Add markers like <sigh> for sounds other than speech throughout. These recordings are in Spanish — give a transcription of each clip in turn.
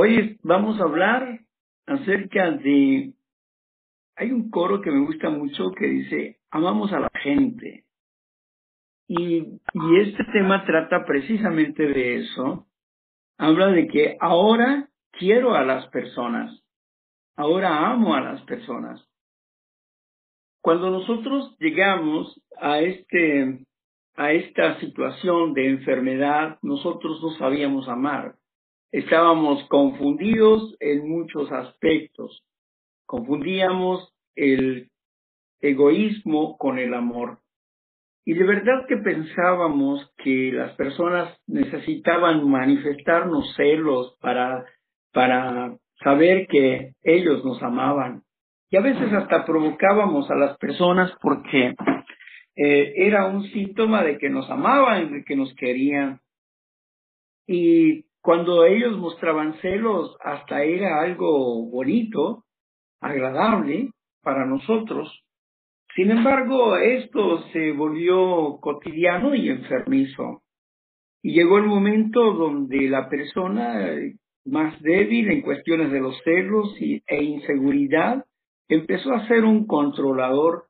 Hoy vamos a hablar acerca de... Hay un coro que me gusta mucho que dice, amamos a la gente. Y, y este tema trata precisamente de eso. Habla de que ahora quiero a las personas. Ahora amo a las personas. Cuando nosotros llegamos a este a esta situación de enfermedad, nosotros no sabíamos amar. Estábamos confundidos en muchos aspectos. Confundíamos el egoísmo con el amor. Y de verdad que pensábamos que las personas necesitaban manifestarnos celos para, para saber que ellos nos amaban. Y a veces hasta provocábamos a las personas porque eh, era un síntoma de que nos amaban, de que nos querían. Y cuando ellos mostraban celos, hasta era algo bonito, agradable para nosotros. Sin embargo, esto se volvió cotidiano y enfermizo. Y llegó el momento donde la persona más débil en cuestiones de los celos e inseguridad empezó a ser un controlador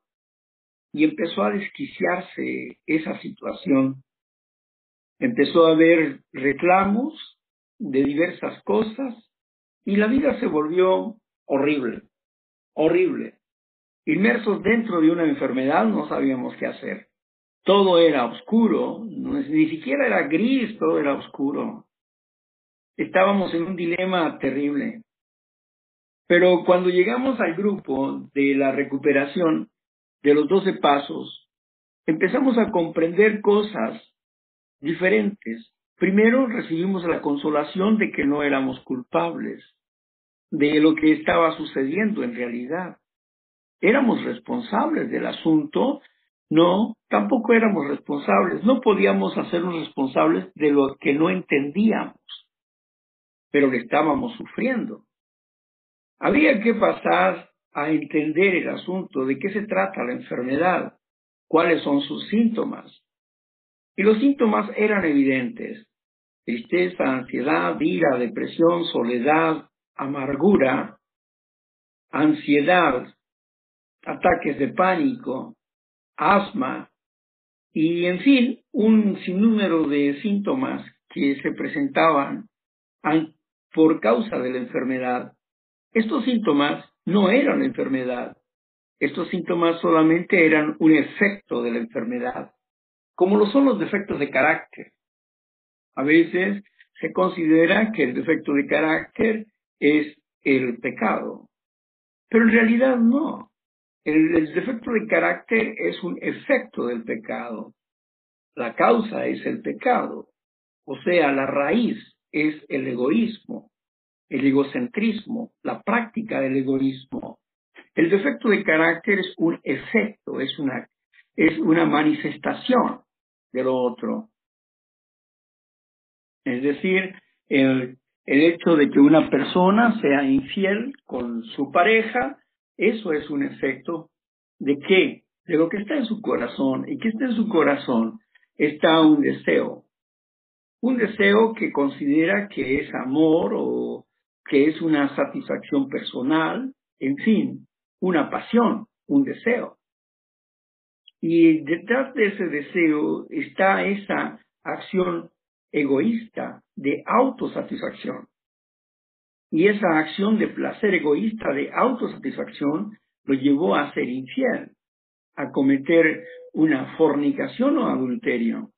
y empezó a desquiciarse esa situación. Empezó a haber reclamos de diversas cosas y la vida se volvió horrible, horrible. Inmersos dentro de una enfermedad no sabíamos qué hacer. Todo era oscuro, ni siquiera era gris, todo era oscuro. Estábamos en un dilema terrible. Pero cuando llegamos al grupo de la recuperación, de los doce pasos, empezamos a comprender cosas diferentes. Primero recibimos la consolación de que no éramos culpables de lo que estaba sucediendo en realidad. Éramos responsables del asunto, no, tampoco éramos responsables, no podíamos hacernos responsables de lo que no entendíamos, pero que estábamos sufriendo. Había que pasar a entender el asunto, de qué se trata la enfermedad, cuáles son sus síntomas. Y los síntomas eran evidentes. Tristeza, ansiedad, ira, depresión, soledad, amargura, ansiedad, ataques de pánico, asma y, en fin, un sinnúmero de síntomas que se presentaban por causa de la enfermedad. Estos síntomas no era una enfermedad. Estos síntomas solamente eran un efecto de la enfermedad, como lo son los defectos de carácter. A veces se considera que el defecto de carácter es el pecado, pero en realidad no. El, defecto de carácter es un efecto del pecado. La causa es el pecado, o sea, la raíz es el egoísmo el egocentrismo, la práctica del egoísmo. El defecto de carácter es un efecto, es una, es una manifestación de lo otro. Es decir, el, hecho de que una persona sea infiel con su pareja, eso es un efecto de qué? De lo que está en su corazón. ¿Y que está en su corazón? Está un deseo. Un deseo que considera que es amor o que es una satisfacción personal, en fin, una pasión, un deseo. Y detrás de ese deseo está esa acción egoísta de autosatisfacción. Y esa acción de placer egoísta de autosatisfacción lo llevó a ser infiel, a cometer una fornicación o adulterio.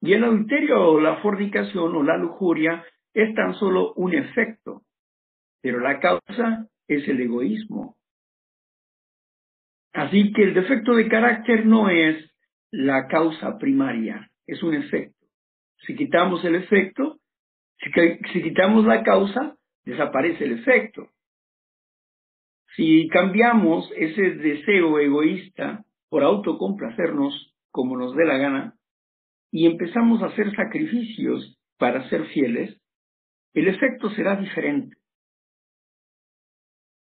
Y el adulterio o la fornicación o la lujuria es tan solo un efecto, pero la causa es el egoísmo. Así que el defecto de carácter no es la causa primaria, es un efecto. Si quitamos el efecto, si, quitamos la causa, desaparece el efecto. Si cambiamos ese deseo egoísta por autocomplacernos como nos dé la gana y empezamos a hacer sacrificios para ser fieles, el efecto será diferente.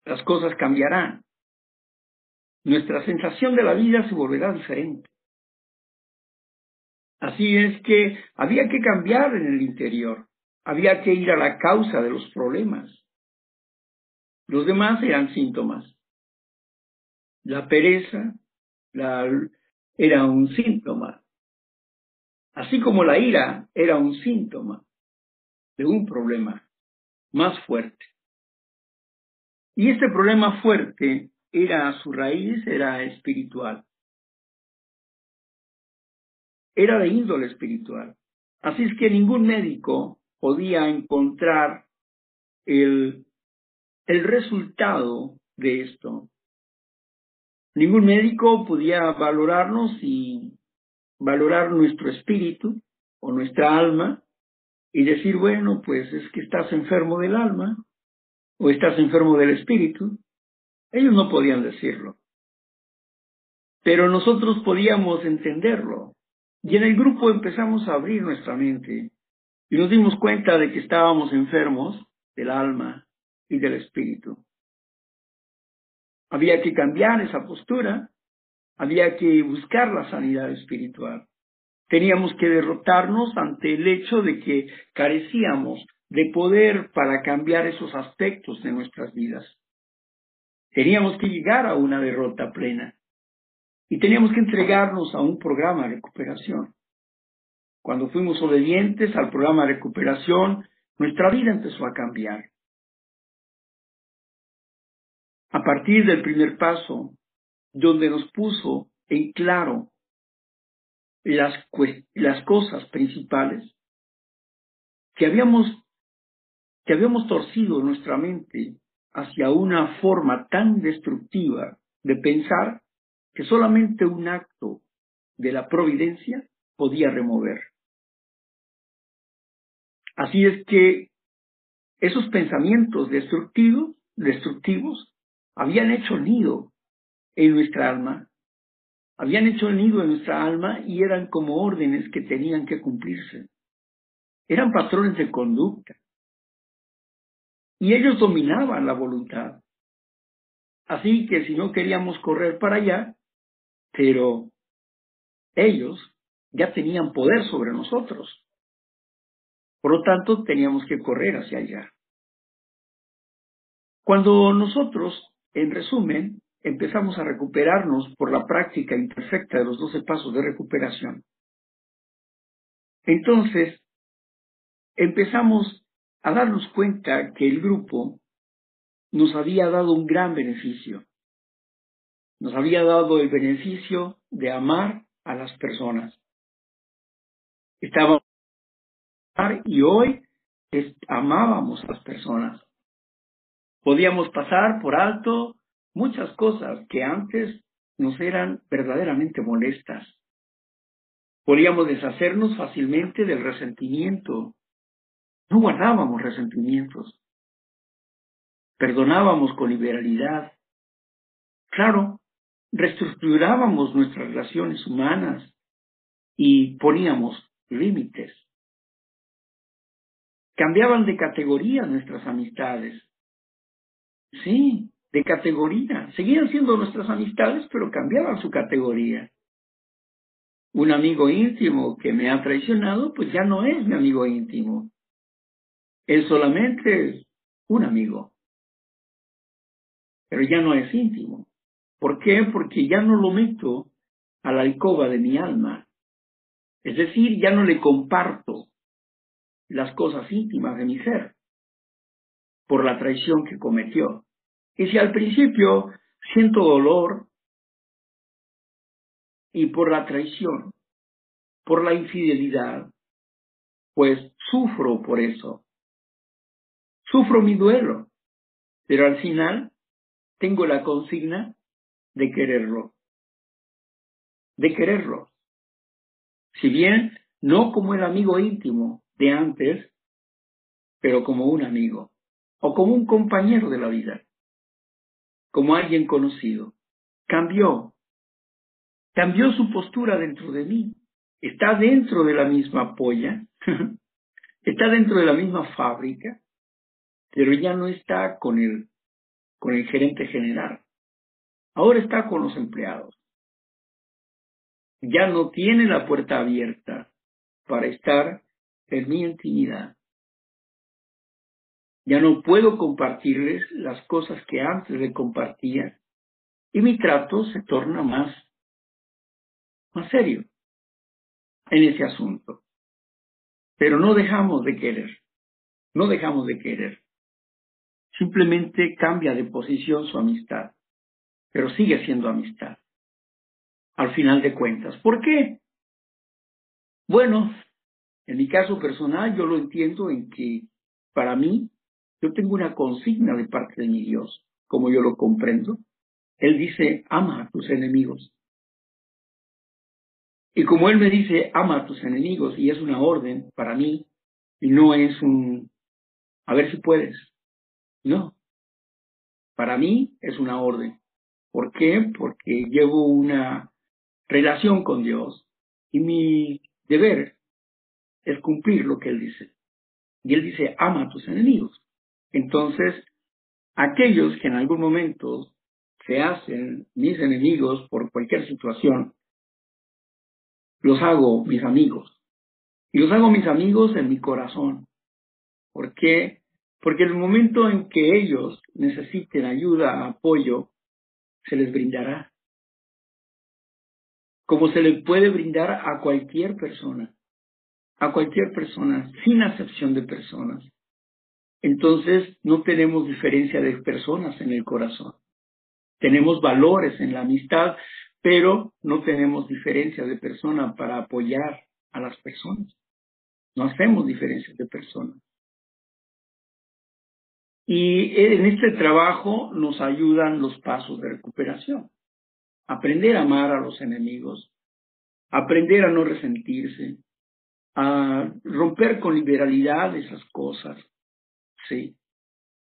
Las cosas cambiarán. Nuestra sensación de la vida se volverá diferente. Así es que había que cambiar en el interior. había que ir a la causa de los problemas. Los demás eran síntomas. La pereza era un síntoma, así como la ira era un síntoma de un problema más fuerte. Y este problema fuerte era su raíz, era espiritual. Era de índole espiritual. Así es que ningún médico podía encontrar el, el resultado de esto. Ningún médico podía valorarnos y valorar nuestro espíritu o nuestra alma y decir, bueno, pues es que estás enfermo del alma o estás enfermo del espíritu. Ellos no podían decirlo. Pero nosotros podíamos entenderlo. Y en el grupo empezamos a abrir nuestra mente y nos dimos cuenta de que estábamos enfermos del alma y del espíritu. Había que cambiar esa postura, había que buscar la sanidad espiritual. Teníamos que derrotarnos ante el hecho de que carecíamos de poder para cambiar esos aspectos de nuestras vidas. Teníamos que llegar a una derrota plena y teníamos que entregarnos a un programa de recuperación. Cuando fuimos obedientes al programa de recuperación, nuestra vida empezó a cambiar. A partir del primer paso, donde nos puso en claro las, las cosas principales que habíamos, que habíamos torcido nuestra mente hacia una forma tan destructiva de pensar que solamente un acto de la providencia podía remover. Así es que esos pensamientos destructivos, destructivos habían hecho nido en nuestra alma, habían hecho nido en nuestra alma y eran como órdenes que tenían que cumplirse. Eran patrones de conducta. Y ellos dominaban la voluntad. Así que si no queríamos correr para allá, pero ellos ya tenían poder sobre nosotros. Por lo tanto, teníamos que correr hacia allá. Cuando nosotros, en resumen, empezamos a recuperarnos por la práctica imperfecta de los doce pasos de recuperación, entonces empezamos a darnos cuenta que el grupo nos había dado un gran beneficio. Nos había dado el beneficio de amar a las personas. Estábamos y hoy amábamos a las personas. Podíamos pasar por alto muchas cosas que antes nos eran verdaderamente molestas. Podíamos deshacernos fácilmente del resentimiento. No guardábamos resentimientos. Perdonábamos con liberalidad. Claro, reestructurábamos nuestras relaciones humanas y poníamos límites. Cambiaban de categoría nuestras amistades. Sí, de categoría. Seguían siendo nuestras amistades, pero cambiaban su categoría. Un amigo íntimo que me ha traicionado, pues ya no es mi amigo íntimo. Él solamente es un amigo. Pero ya no es íntimo. ¿Por qué? Porque ya no lo meto a la alcoba de mi alma. Es decir, ya no le comparto las cosas íntimas de mi ser por la traición que cometió. Y si al principio siento dolor y por la traición, por la infidelidad, pues sufro por eso. Sufro mi duelo, pero al final tengo la consigna de quererlo. De quererlo. Si bien no como el amigo íntimo de antes, pero como un amigo o como un compañero de la vida, como alguien conocido. Cambió, cambió su postura dentro de mí. Está dentro de la misma polla, <laughs> está dentro de la misma fábrica, pero ya no está con el, con el gerente general. Ahora está con los empleados. Ya no tiene la puerta abierta para estar en mi intimidad. Ya no puedo compartirles las cosas que antes le compartía y mi trato se torna más, más serio en ese asunto. Pero no dejamos de querer, no dejamos de querer. Simplemente cambia de posición su amistad, pero sigue siendo amistad. Al final de cuentas. ¿Por qué? Bueno, en mi caso personal yo lo entiendo en que para mí yo tengo una consigna de parte de mi Dios, como yo lo comprendo. Él dice, ama a tus enemigos. Y como Él me dice, ama a tus enemigos, y es una orden para mí, y no es un, a ver si puedes. No. Para mí es una orden. ¿Por qué? Porque llevo una relación con Dios y mi deber es cumplir lo que Él dice. Y Él dice, ama a tus enemigos. Entonces, aquellos que en algún momento se hacen mis enemigos por cualquier situación, los hago mis amigos. Y los hago mis amigos en mi corazón. ¿Por qué? Porque el momento en que ellos necesiten ayuda, apoyo, se les brindará. Como se les puede brindar a cualquier persona. A cualquier persona, sin acepción de personas. Entonces no tenemos diferencia de personas en el corazón. Tenemos valores en la amistad, pero no tenemos diferencia de persona para apoyar a las personas. No hacemos diferencias de personas. Y en este trabajo nos ayudan los pasos de recuperación. Aprender a amar a los enemigos, aprender a no resentirse, a romper con liberalidad esas cosas. Sí.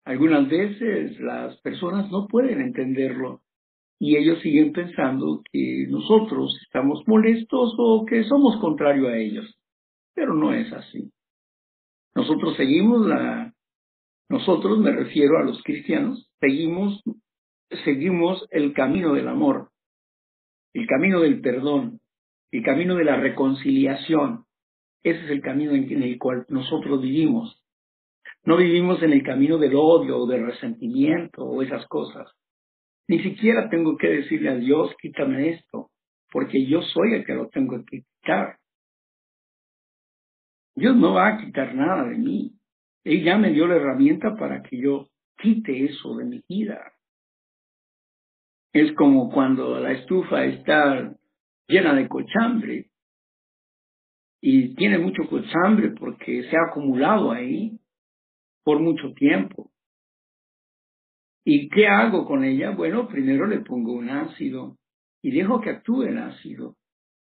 Algunas veces las personas no pueden entenderlo y ellos siguen pensando que nosotros estamos molestos o que somos contrario a ellos. Pero no es así. Nosotros seguimos la nosotros, me refiero a los cristianos, seguimos, el camino del amor, el camino del perdón, el camino de la reconciliación. Ese es el camino en el cual nosotros vivimos. No vivimos en el camino del odio o del resentimiento o esas cosas. Ni siquiera tengo que decirle a Dios, quítame esto, porque yo soy el que lo tengo que quitar. Dios no va a quitar nada de mí. Él ya me dio la herramienta para que yo quite eso de mi vida. Es como cuando la estufa está llena de cochambre y tiene mucho cochambre porque se ha acumulado ahí por mucho tiempo. ¿Y qué hago con ella? Bueno, primero le pongo un ácido y dejo que actúe el ácido.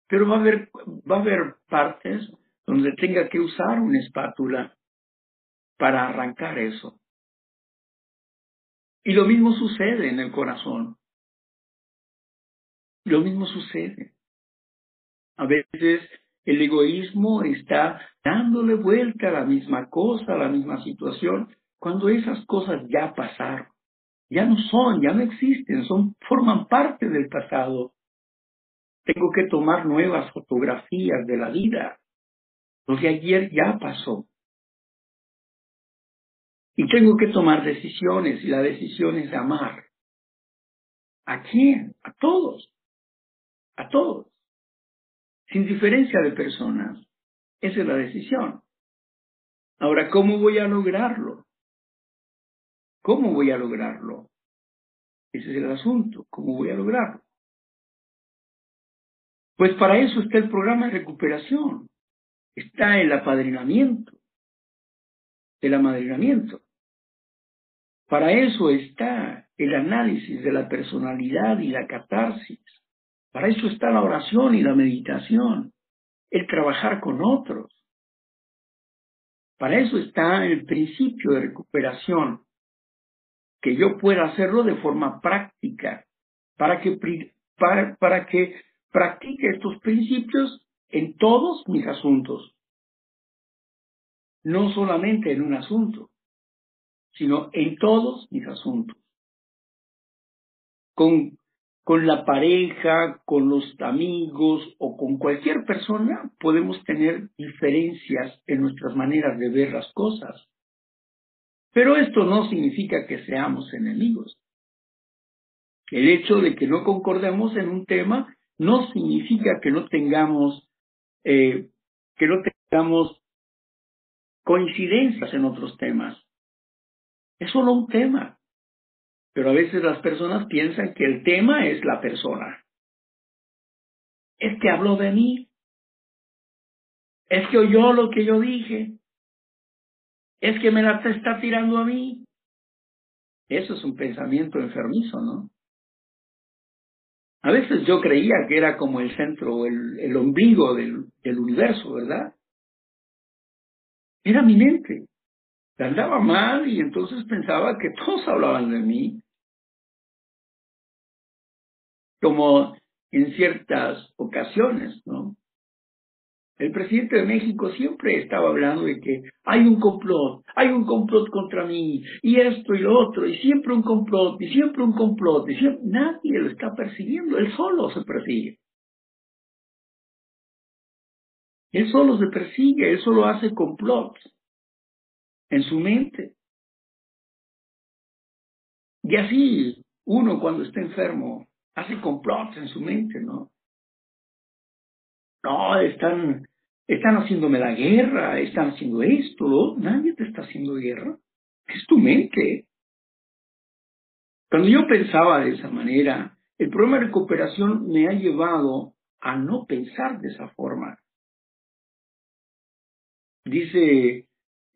Pero va a haber, va a haber partes donde tenga que usar una espátula para arrancar eso. Y lo mismo sucede en el corazón. Lo mismo sucede. A veces el egoísmo está dándole vuelta a la misma cosa, a la misma situación, cuando esas cosas ya pasaron. Ya no son, ya no existen, son, forman parte del pasado. Tengo que tomar nuevas fotografías de la vida. Lo que ayer ya pasó. Y tengo que tomar decisiones y la decisión es amar. ¿A quién? A todos. A todos. Sin diferencia de personas. Esa es la decisión. Ahora, ¿cómo voy a lograrlo? ¿Cómo voy a lograrlo? Ese es el asunto. ¿Cómo voy a lograrlo? Pues para eso está el programa de recuperación. Está el apadrinamiento. El amadrinamiento. Para eso está el análisis de la personalidad y la catarsis. Para eso está la oración y la meditación, el trabajar con otros. Para eso está el principio de recuperación, que yo pueda hacerlo de forma práctica, para que, practique estos principios en todos mis asuntos, no solamente en un asunto sino en todos mis asuntos. Con, con la pareja, con los amigos o con cualquier persona podemos tener diferencias en nuestras maneras de ver las cosas. Pero esto no significa que seamos enemigos. El hecho de que no concordemos en un tema no significa que no tengamos, eh, que no tengamos coincidencias en otros temas. Es solo un tema. Pero a veces las personas piensan que el tema es la persona. Es que habló de mí. Es que oyó lo que yo dije. Es que me la está tirando a mí. Eso es un pensamiento enfermizo, ¿no? A veces yo creía que era como el centro, el, el ombligo del, del universo, ¿verdad? Era mi mente. Andaba mal y entonces pensaba que todos hablaban de mí. Como en ciertas ocasiones, ¿no? El presidente de México siempre estaba hablando de que hay un complot, hay un complot contra mí, y esto y lo otro, y siempre un complot, y siempre un complot, y siempre nadie lo está persiguiendo, él solo se persigue. Él solo se persigue, él solo hace complots en su mente. Y así uno cuando está enfermo hace complots en su mente, ¿no? No, están, están haciéndome la guerra, están haciendo esto. Nadie te está haciendo guerra. Es tu mente. Cuando yo pensaba de esa manera, el programa de recuperación me ha llevado a no pensar de esa forma. Dice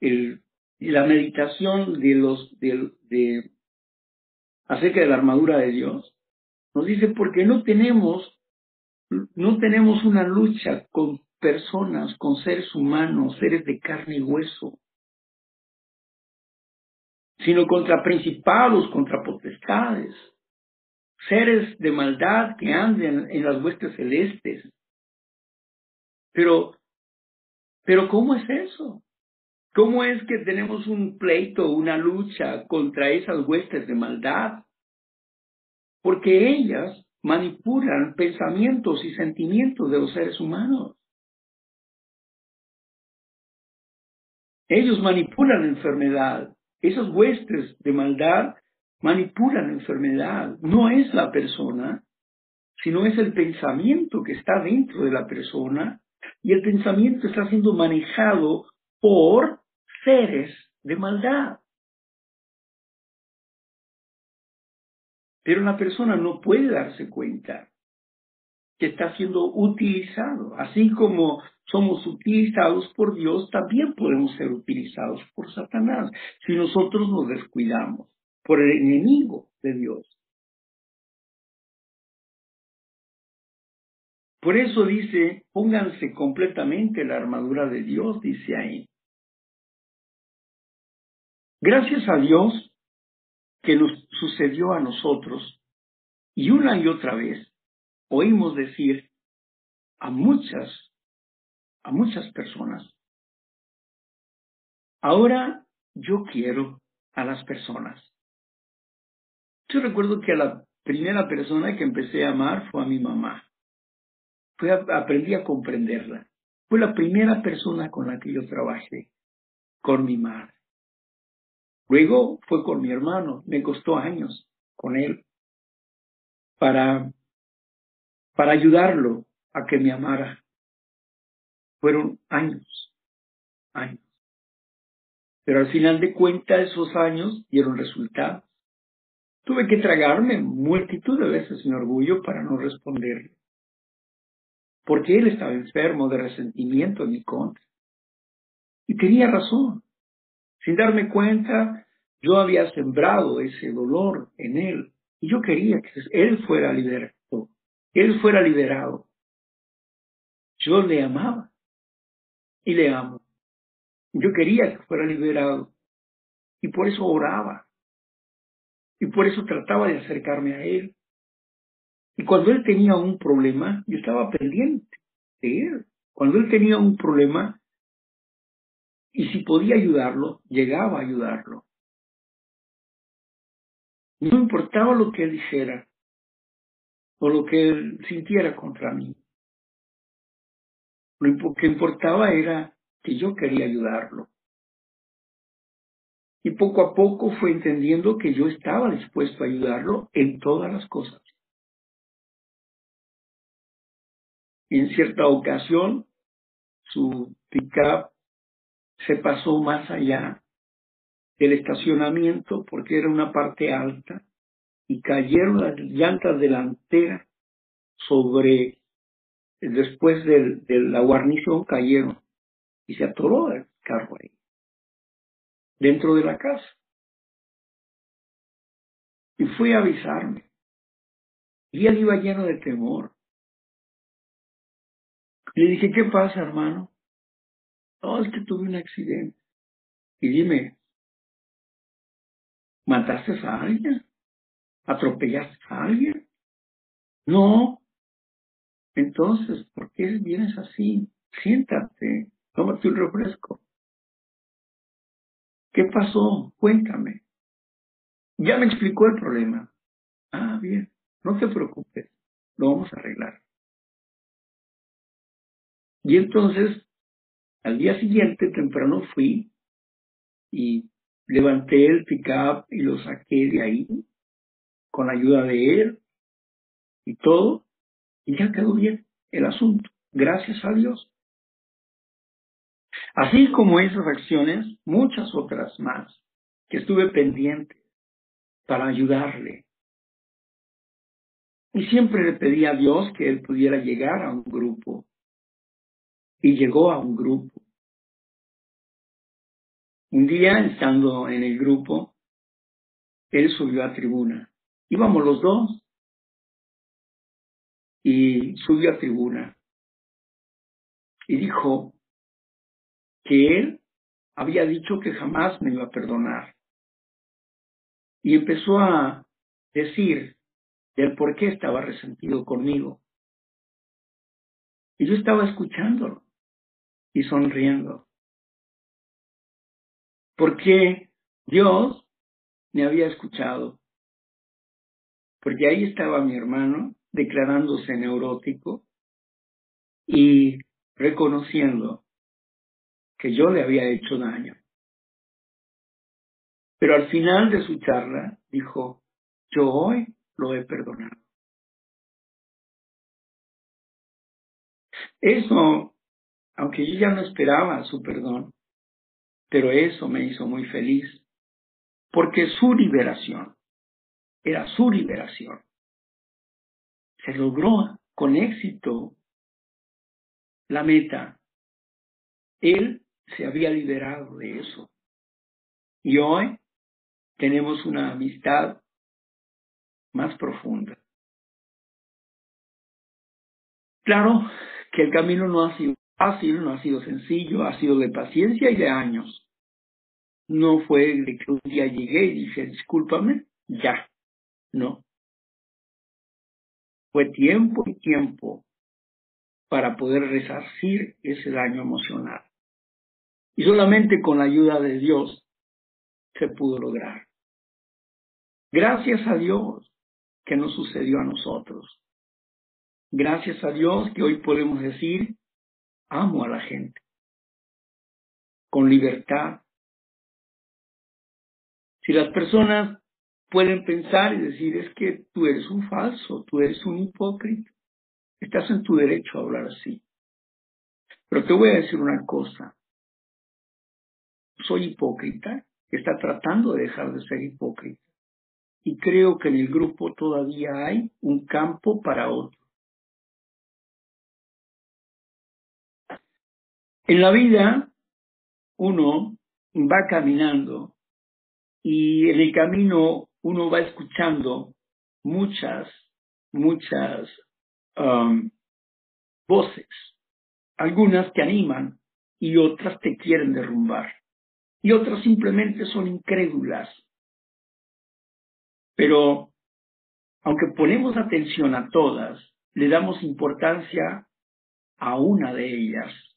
el, la meditación de los de, de acerca de la armadura de Dios, nos dice porque no tenemos, no tenemos una lucha con personas, con seres humanos, seres de carne y hueso, sino contra principados, contra potestades, seres de maldad que anden en las huestes celestes. Pero, pero ¿cómo es eso? ¿Cómo es que tenemos un pleito, una lucha contra esas huestes de maldad? porque ellas manipulan pensamientos y sentimientos de los seres humanos. Ellos manipulan enfermedad. Esas huestes de maldad manipulan enfermedad. No es la persona, sino es el pensamiento que está dentro de la persona y el pensamiento está siendo manejado por seres de maldad. Pero una persona no puede darse cuenta que está siendo utilizado. Así como somos utilizados por Dios, también podemos ser utilizados por Satanás si nosotros nos descuidamos por el enemigo de Dios. Por eso dice, pónganse completamente la armadura de Dios, dice ahí. Gracias a Dios que nos sucedió a nosotros y una y otra vez oímos decir a muchas, a muchas personas, ahora yo quiero a las personas. Yo recuerdo que a la primera persona que empecé a amar fue a mi mamá. Aprendí a comprenderla. Fue la primera persona con la que yo trabajé, con mi madre. Luego fue con mi hermano, me costó años con él para, para ayudarlo a que me amara. Fueron años, años. Pero al final de cuentas esos años dieron resultados. Tuve que tragarme multitud de veces mi orgullo para no responderle. Porque él estaba enfermo de resentimiento en mi contra. Y tenía razón. Sin darme cuenta, yo había sembrado ese dolor en él y yo quería que él fuera liberado, él fuera liberado. Yo le amaba y le amo. Yo quería que fuera liberado y por eso oraba y por eso trataba de acercarme a él. Y cuando él tenía un problema, yo estaba pendiente de él. Cuando él tenía un problema, y si podía ayudarlo, llegaba a ayudarlo. No importaba lo que él dijera o lo que él sintiera contra mí. Lo que importaba era que yo quería ayudarlo. Y poco a poco fue entendiendo que yo estaba dispuesto a ayudarlo en todas las cosas. En cierta ocasión, su pickup se pasó más allá del estacionamiento porque era una parte alta y cayeron las llantas delanteras sobre, después de, la guarnición cayeron y se atoró el carro ahí, dentro de la casa. Y fui a avisarme. Y él iba lleno de temor. Le dije, ¿qué pasa, hermano? No, es que tuve un accidente. Y dime, ¿mataste a alguien? ¿Atropellaste a alguien? No. Entonces, ¿por qué vienes así? Siéntate, tómate un refresco. ¿Qué pasó? Cuéntame. Ya me explicó el problema. Ah, bien, no te preocupes, lo vamos a arreglar. Y entonces, al día siguiente, temprano fui y levanté el pickup y lo saqué de ahí con ayuda de él y todo, y ya quedó bien el asunto, gracias a Dios. Así como esas acciones, muchas otras más, que estuve pendiente para ayudarle. Y siempre le pedí a Dios que él pudiera llegar a un grupo. Y llegó a un grupo. Un día, estando en el grupo, él subió a tribuna Íbamos los dos. Y subió a tribuna. Y dijo que él había dicho que jamás me iba a perdonar. Y empezó a decir del por qué estaba resentido conmigo. Y yo estaba escuchándolo y sonriendo. Porque Dios me había escuchado porque ahí estaba mi hermano declarándose neurótico y reconociendo que yo le había hecho daño. Pero al final de su charla dijo, yo hoy lo he perdonado. Eso, aunque yo ya no esperaba su perdón, pero eso me hizo muy feliz, porque su liberación era su liberación. Se logró con éxito la meta. Él se había liberado de eso. Y hoy tenemos una amistad más profunda. Claro que el camino no ha sido fácil, no ha sido sencillo, ha sido de paciencia y de años. No fue de que un día llegué y dije, discúlpame, ya, no. Fue tiempo y tiempo para poder resarcir ese daño emocional. Y solamente con la ayuda de Dios se pudo lograr. Gracias a Dios que nos sucedió a nosotros. Gracias a Dios que hoy podemos decir, amo a la gente, con libertad. Si las personas pueden pensar y decir, es que tú eres un falso, tú eres un hipócrita. Estás en tu derecho a hablar así. Pero te voy a decir una cosa. Soy hipócrita, está tratando de dejar de ser hipócrita. Y creo que en el grupo todavía hay un campo para otro. En la vida, uno va caminando y en el camino uno va escuchando muchas, muchas um, voces, algunas te animan y otras te quieren derrumbar, y otras simplemente son incrédulas. Pero, aunque ponemos atención a todas, le damos importancia a una de ellas.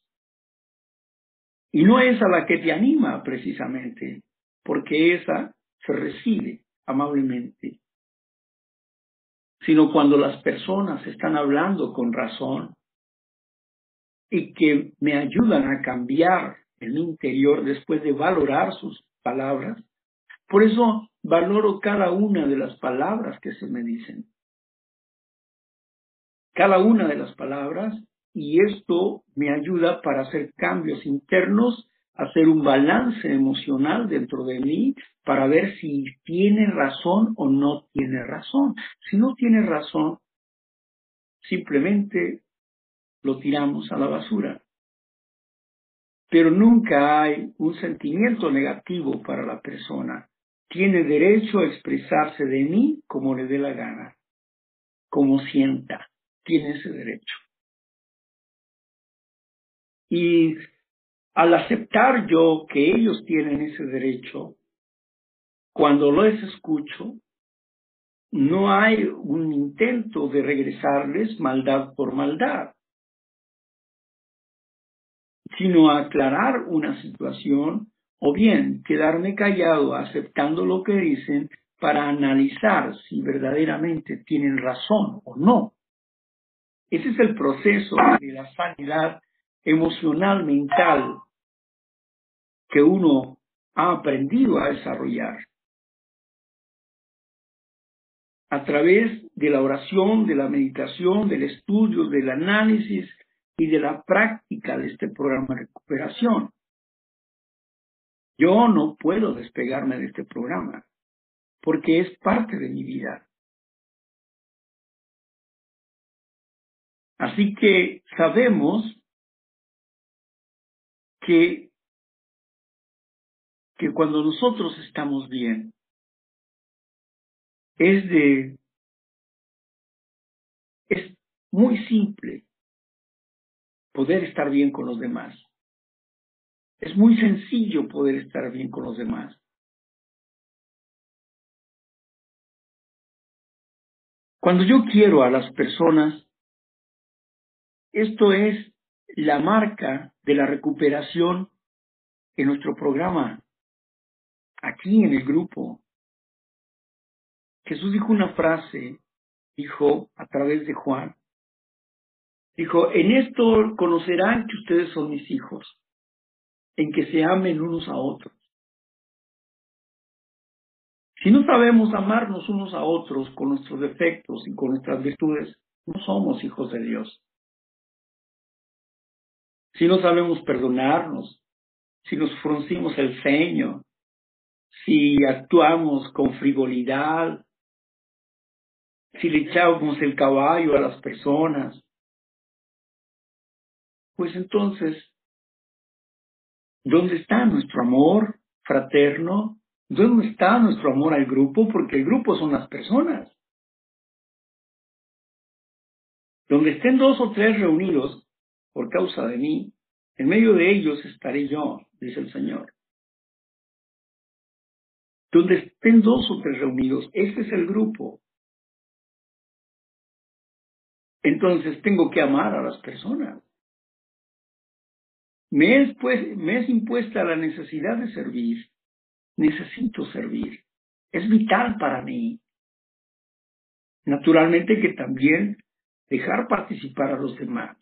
Y no es a la que te anima precisamente, porque esa se recibe amablemente, sino cuando las personas están hablando con razón y que me ayudan a cambiar mi interior después de valorar sus palabras, Por eso valoro cada una de las palabras que se me dicen. Cada una de las palabras y esto me ayuda para hacer cambios internos, hacer un balance emocional dentro de mí para ver si tiene razón o no tiene razón. Si no tiene razón, simplemente lo tiramos a la basura. Pero nunca hay un sentimiento negativo para la persona. Tiene derecho a expresarse de mí como le dé la gana, como sienta. Tiene ese derecho. Y al aceptar yo que ellos tienen ese derecho, cuando los escucho, no hay un intento de regresarles maldad por maldad, sino aclarar una situación o bien quedarme callado aceptando lo que dicen para analizar si verdaderamente tienen razón o no. Ese es el proceso de la sanidad emocional, mental, que uno ha aprendido a desarrollar a través de la oración, de la meditación, del estudio, del análisis y de la práctica de este programa de recuperación. Yo no puedo despegarme de este programa porque es parte de mi vida. Así que sabemos que, que cuando nosotros estamos bien, es de, es muy simple poder estar bien con los demás. Es muy sencillo poder estar bien con los demás. Cuando yo quiero a las personas, esto es la marca de la recuperación en nuestro programa, aquí en el grupo. Jesús dijo una frase, dijo a través de Juan, dijo, en esto conocerán que ustedes son mis hijos, en que se amen unos a otros. Si no sabemos amarnos unos a otros con nuestros defectos y con nuestras virtudes, no somos hijos de Dios. Si no sabemos perdonarnos, si nos fruncimos el ceño, si actuamos con frivolidad, si le echamos el caballo a las personas, pues entonces, ¿dónde está nuestro amor fraterno? ¿Dónde está nuestro amor al grupo? Porque el grupo son las personas. Donde estén dos o tres reunidos por causa de mí, en medio de ellos estaré yo, dice el Señor. Donde estén dos o tres reunidos, este es el grupo. Entonces tengo que amar a las personas. Me es, pues, me es impuesta la necesidad de servir. Necesito servir. Es vital para mí. Naturalmente que también dejar participar a los demás.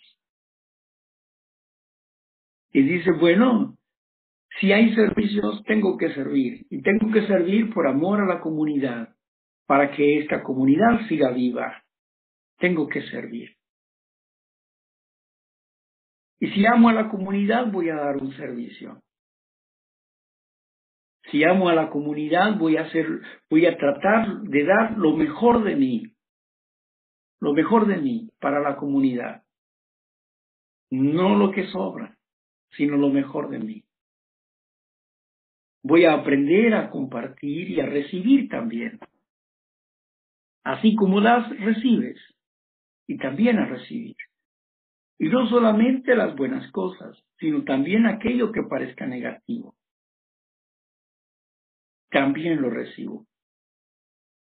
Y dice, bueno, si hay servicios, tengo que servir. Y tengo que servir por amor a la comunidad, para que esta comunidad siga viva tengo que servir. Y si amo a la comunidad, voy a dar un servicio. Si amo a la comunidad, voy a hacer, voy a tratar de dar lo mejor de mí, lo mejor de mí para la comunidad. No lo que sobra, sino lo mejor de mí. Voy a aprender a compartir y a recibir también. Así como las recibes, y también a recibir. Y no solamente las buenas cosas, sino también aquello que parezca negativo. También lo recibo.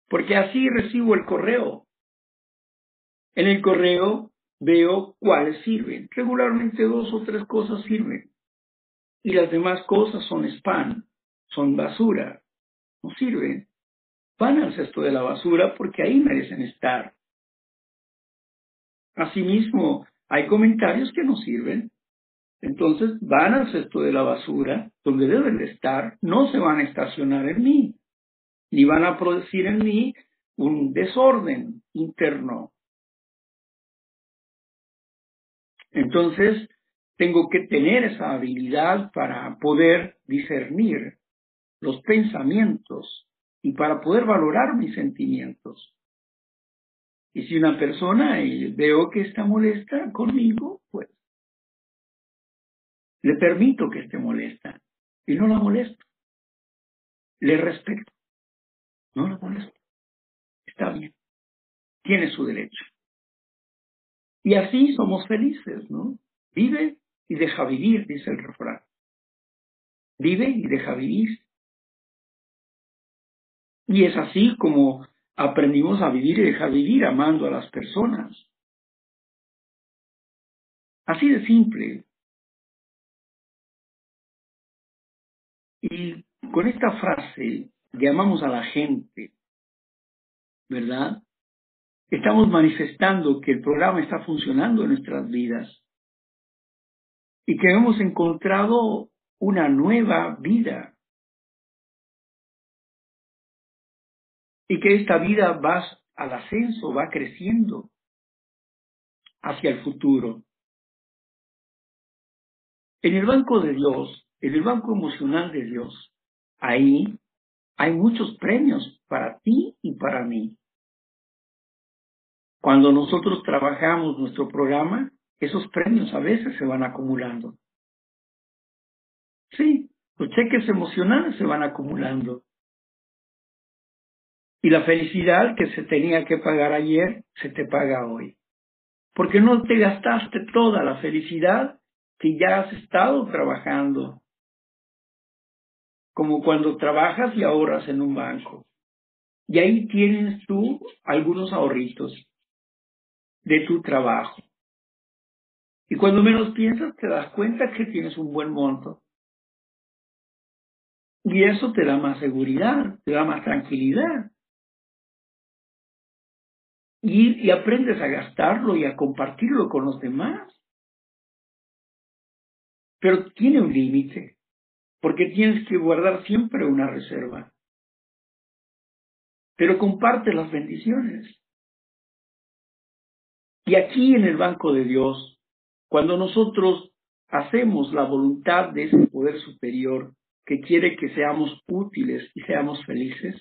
Porque así recibo el correo. En el correo veo cuáles sirven. Regularmente dos o tres cosas sirven. Y las demás cosas son spam, son basura. No sirven. Van al cesto de la basura porque ahí merecen estar. Asimismo, hay comentarios que no sirven. Entonces van al cesto de la basura, donde deben de estar, no se van a estacionar en mí, ni van a producir en mí un desorden interno. Entonces, tengo que tener esa habilidad para poder discernir los pensamientos y para poder valorar mis sentimientos. Y si una persona eh, veo que está molesta conmigo, pues le permito que esté molesta y no la molesto. Le respeto. No la molesto. Está bien. Tiene su derecho. Y así somos felices, ¿no? Vive y deja vivir, dice el refrán. Vive y deja vivir. Y es así como aprendimos a vivir y dejar vivir amando a las personas. Así de simple. Y con esta frase de amamos a la gente, ¿verdad? Estamos manifestando que el programa está funcionando en nuestras vidas y que hemos encontrado una nueva vida y que esta vida va al ascenso, va creciendo hacia el futuro. En el banco de Dios, en el banco emocional de Dios, ahí hay muchos premios para ti y para mí. Cuando nosotros trabajamos nuestro programa, esos premios a veces se van acumulando. Sí, los cheques emocionales se van acumulando. Y la felicidad que se tenía que pagar ayer, se te paga hoy. Porque no te gastaste toda la felicidad que ya has estado trabajando. Como cuando trabajas y ahorras en un banco. Y ahí tienes tú algunos ahorritos de tu trabajo. Y cuando menos piensas, te das cuenta que tienes un buen monto. Y eso te da más seguridad, te da más tranquilidad y, aprendes a gastarlo y a compartirlo con los demás. Pero tiene un límite, porque tienes que guardar siempre una reserva. Pero comparte las bendiciones. Y aquí en el banco de Dios, cuando nosotros hacemos la voluntad de ese poder superior que quiere que seamos útiles y seamos felices,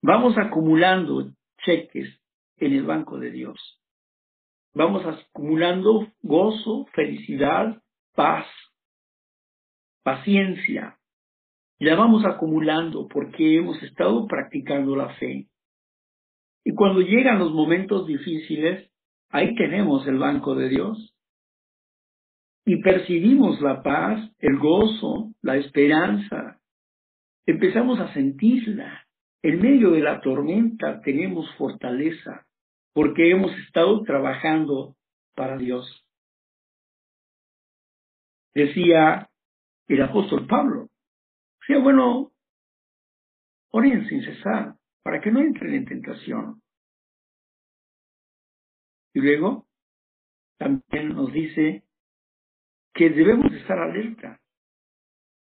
vamos acumulando cheques en el banco de Dios. Vamos acumulando gozo, felicidad, paz, paciencia. Y la vamos acumulando porque hemos estado practicando la fe. Y cuando llegan los momentos difíciles, ahí tenemos el banco de Dios. Y percibimos la paz, el gozo, la esperanza. Empezamos a sentirla. En medio de la tormenta tenemos fortaleza porque hemos estado trabajando para Dios. Decía el apóstol Pablo, decía, bueno, oren sin cesar para que no entren en tentación. Y luego también nos dice que debemos estar alerta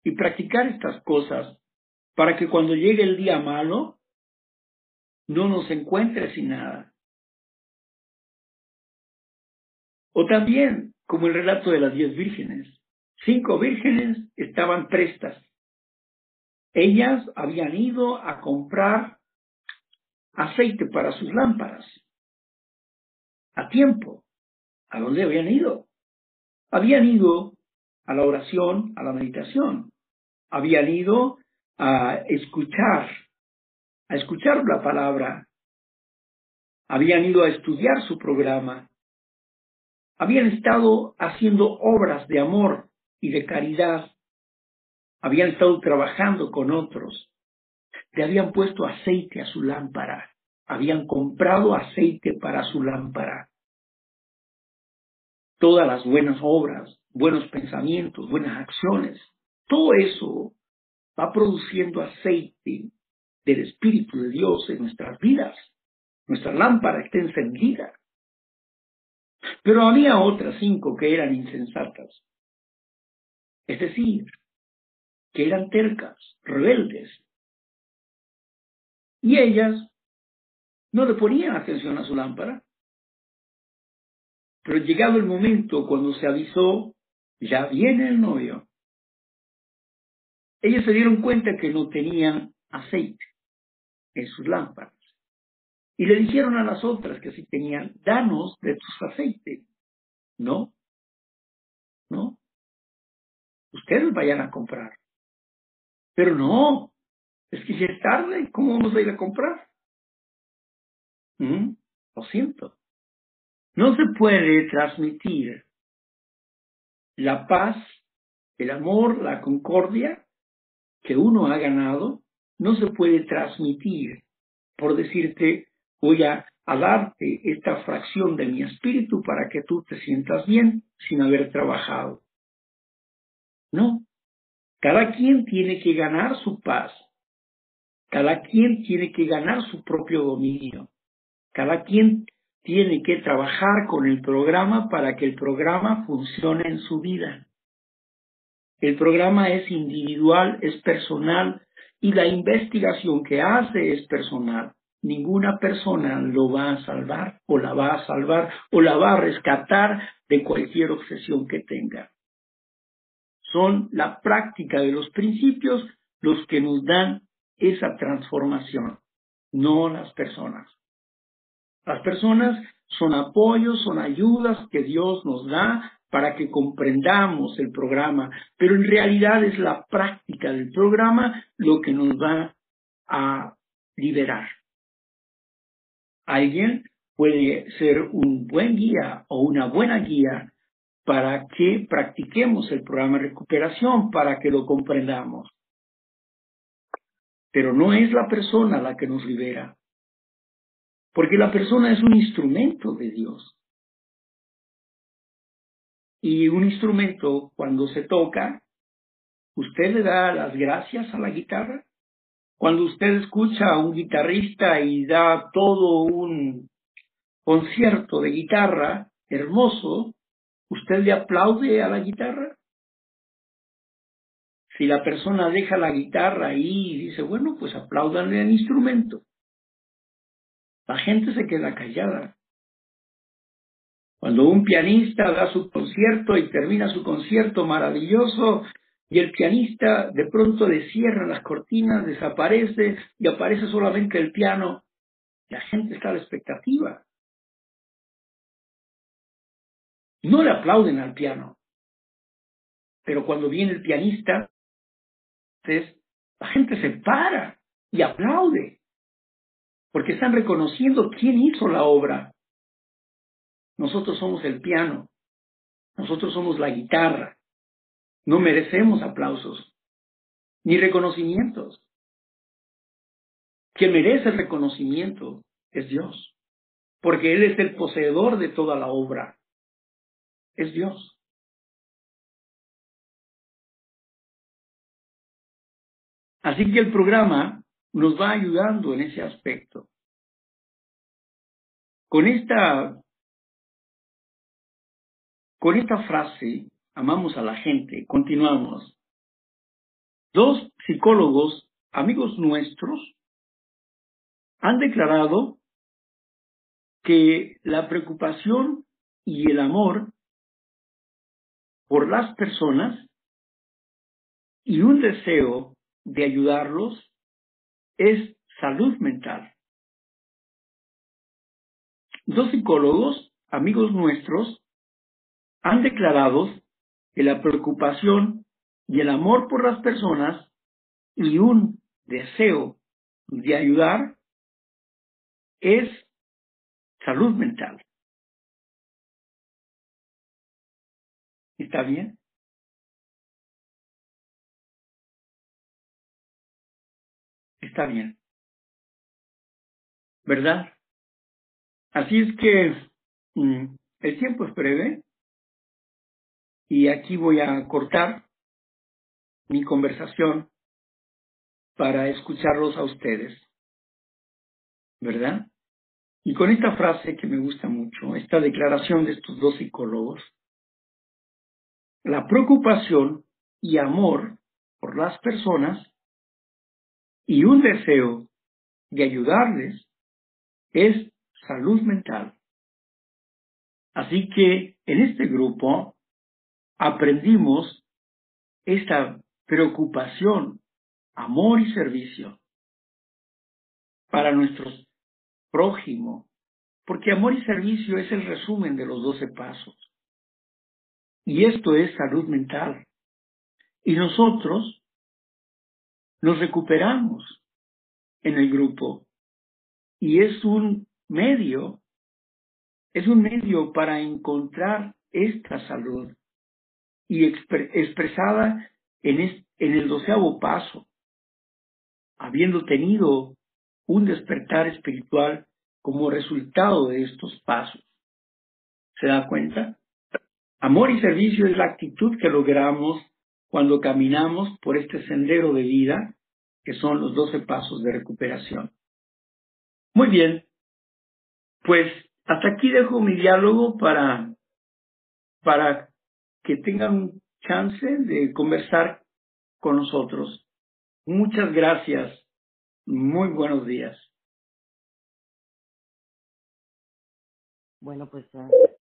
y practicar estas cosas para que cuando llegue el día malo no nos encuentre sin nada. O también, como el relato de las diez vírgenes, cinco vírgenes estaban prestas. Ellas habían ido a comprar aceite para sus lámparas. A tiempo. ¿A dónde habían ido? Habían ido a la oración, a la meditación. Habían ido a escuchar, a escuchar la palabra. Habían ido a estudiar su programa. Habían estado haciendo obras de amor y de caridad. Habían estado trabajando con otros. Le habían puesto aceite a su lámpara. Habían comprado aceite para su lámpara. Todas las buenas obras, buenos pensamientos, buenas acciones, todo eso va produciendo aceite del Espíritu de Dios en nuestras vidas. Nuestra lámpara está encendida. Pero había otras cinco que eran insensatas. Es decir, que eran tercas, rebeldes. Y ellas no le ponían atención a su lámpara. Pero llegado el momento cuando se avisó, ya viene el novio, ellas se dieron cuenta que no tenían aceite en sus lámparas. Y le dijeron a las otras que si tenían, danos de tus aceites. No, no. Ustedes vayan a comprar. Pero no, es que ya es tarde, ¿cómo vamos a ir a comprar? ¿Mm? Lo siento. No se puede transmitir la paz, el amor, la concordia que uno ha ganado, no se puede transmitir por decirte, voy a, darte esta fracción de mi espíritu para que tú te sientas bien sin haber trabajado. No. Cada quien tiene que ganar su paz. Cada quien tiene que ganar su propio dominio. Cada quien tiene que trabajar con el programa para que el programa funcione en su vida. El programa es individual, es personal y la investigación que hace es personal. Ninguna persona lo va a salvar o la va a salvar o la va a rescatar de cualquier obsesión que tenga. Son la práctica de los principios los que nos dan esa transformación, no las personas. Las personas son apoyos, son ayudas que Dios nos da para que comprendamos el programa, pero en realidad es la práctica del programa lo que nos va a liberar. Alguien puede ser un buen guía o una buena guía para que practiquemos el programa de recuperación, para que lo comprendamos. Pero no es la persona la que nos libera, porque la persona es un instrumento de Dios. Y un instrumento, cuando se toca, usted le da las gracias a la guitarra. Cuando usted escucha a un guitarrista y da todo un concierto de guitarra hermoso, ¿usted le aplaude a la guitarra? Si la persona deja la guitarra ahí y dice, bueno, pues apláudanle al instrumento. La gente se queda callada. Cuando un pianista da su concierto y termina su concierto maravilloso y el pianista de pronto le cierra las cortinas, desaparece y aparece solamente el piano, la gente está a la expectativa. No le aplauden al piano, pero cuando viene el pianista, la gente se para y aplaude porque están reconociendo quién hizo la obra. Nosotros somos el piano, nosotros somos la guitarra, no merecemos aplausos ni reconocimientos. Quien merece el reconocimiento es Dios, porque Él es el poseedor de toda la obra. Es Dios. Así que el programa nos va ayudando en ese aspecto. Con esta, con esta frase, amamos a la gente, continuamos. Dos psicólogos, amigos nuestros, han declarado que la preocupación y el amor por las personas y un deseo de ayudarlos es salud mental. Dos psicólogos, amigos nuestros, han declarado que la preocupación y el amor por las personas y un deseo de ayudar es salud mental. ¿Está bien? Está bien. ¿Verdad? Así es que mm, el tiempo es breve y aquí voy a cortar mi conversación para escucharlos a ustedes. ¿Verdad? Y con esta frase que me gusta mucho, esta declaración de estos dos psicólogos, la preocupación y amor por las personas y un deseo de ayudarles es salud mental. Así que en este grupo aprendimos esta preocupación, amor y servicio para nuestros prójimos, porque amor y servicio es el resumen de los doce pasos. Y esto es salud mental. Y nosotros nos recuperamos en el grupo. Y es un medio, es un medio para encontrar esta salud y expresada en, en el doceavo paso, habiendo tenido un despertar espiritual como resultado de estos pasos. ¿Se da cuenta? Amor y servicio es la actitud que logramos cuando caminamos por este sendero de vida, que son los doce pasos de recuperación. Muy bien, pues hasta aquí dejo mi diálogo para, para que tengan chance de conversar con nosotros. Muchas gracias. Muy buenos días. Bueno, pues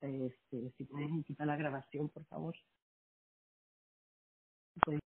este, si pueden quitar la grabación, por favor. Pues,